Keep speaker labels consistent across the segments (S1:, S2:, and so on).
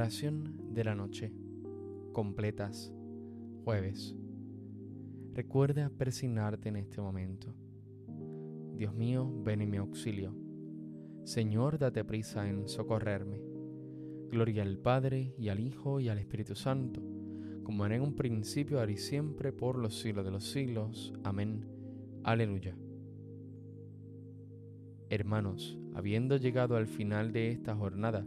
S1: Oración de la noche. Completas. Jueves. Recuerda persignarte en este momento. Dios mío, ven en mi auxilio. Señor, date prisa en socorrerme. Gloria al Padre y al Hijo y al Espíritu Santo, como era en un principio, ahora y siempre, por los siglos de los siglos. Amén. Aleluya. Hermanos, habiendo llegado al final de esta jornada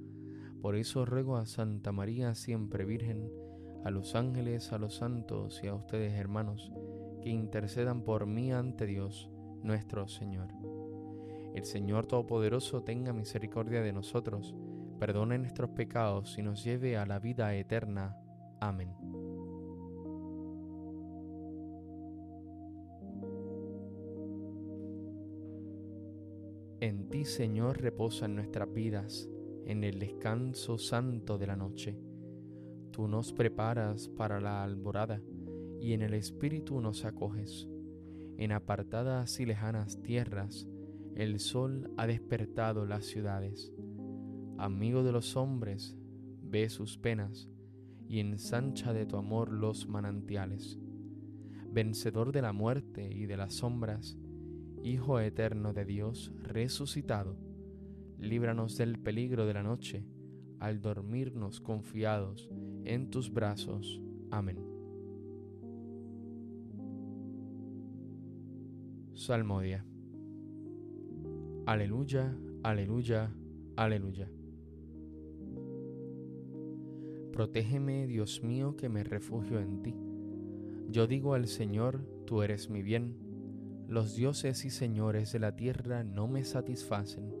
S1: Por eso ruego a Santa María, siempre Virgen, a los ángeles, a los santos y a ustedes, hermanos, que intercedan por mí ante Dios, nuestro Señor. El Señor Todopoderoso tenga misericordia de nosotros, perdone nuestros pecados y nos lleve a la vida eterna. Amén. En ti, Señor, reposan nuestras vidas, en el descanso santo de la noche. Tú nos preparas para la alborada y en el Espíritu nos acoges. En apartadas y lejanas tierras, el sol ha despertado las ciudades amigo de los hombres, ve sus penas y ensancha de tu amor los manantiales. Vencedor de la muerte y de las sombras, Hijo eterno de Dios resucitado, líbranos del peligro de la noche, al dormirnos confiados en tus brazos. Amén. Salmodia. Aleluya, aleluya, aleluya. Protégeme, Dios mío, que me refugio en ti. Yo digo al Señor, tú eres mi bien. Los dioses y señores de la tierra no me satisfacen.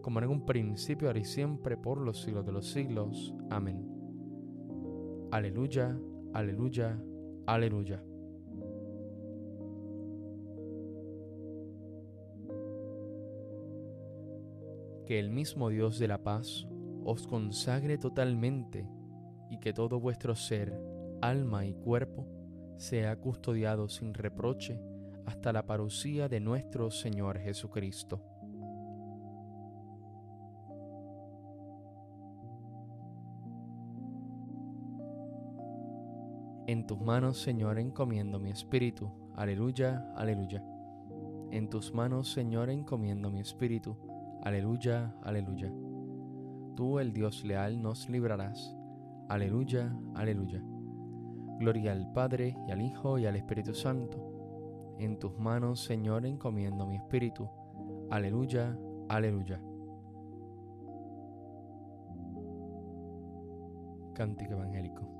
S1: como en un principio, ahora y siempre, por los siglos de los siglos. Amén. Aleluya, aleluya, aleluya. Que el mismo Dios de la paz os consagre totalmente y que todo vuestro ser, alma y cuerpo sea custodiado sin reproche hasta la parucía de nuestro Señor Jesucristo. En tus manos, Señor, encomiendo mi espíritu. Aleluya, aleluya. En tus manos, Señor, encomiendo mi espíritu. Aleluya, aleluya tú, el Dios leal, nos librarás. Aleluya, aleluya. Gloria al Padre y al Hijo y al Espíritu Santo. En tus manos, Señor, encomiendo mi espíritu. Aleluya, aleluya. Cántico Evangélico.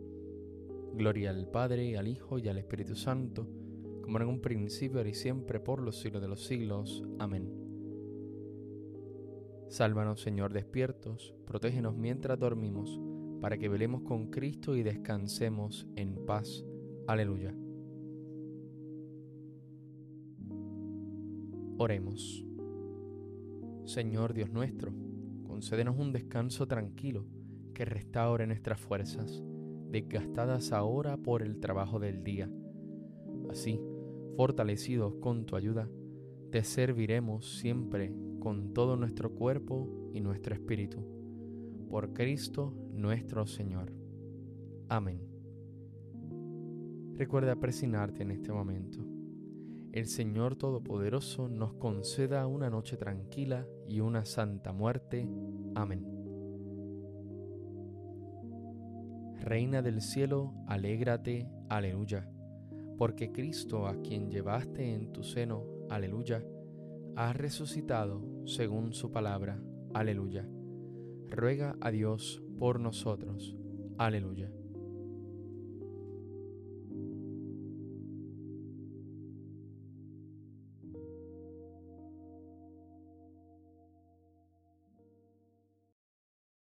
S1: Gloria al Padre, al Hijo y al Espíritu Santo, como en un principio, y siempre, por los siglos de los siglos. Amén. Sálvanos, Señor, despiertos, protégenos mientras dormimos, para que velemos con Cristo y descansemos en paz. Aleluya. Oremos. Señor Dios nuestro, concédenos un descanso tranquilo que restaure nuestras fuerzas desgastadas ahora por el trabajo del día. Así, fortalecidos con tu ayuda, te serviremos siempre con todo nuestro cuerpo y nuestro espíritu. Por Cristo nuestro Señor. Amén. Recuerda presionarte en este momento. El Señor Todopoderoso nos conceda una noche tranquila y una santa muerte. Amén. Reina del cielo, alégrate, aleluya, porque Cristo, a quien llevaste en tu seno, aleluya, ha resucitado según su palabra, aleluya. Ruega a Dios por nosotros, aleluya.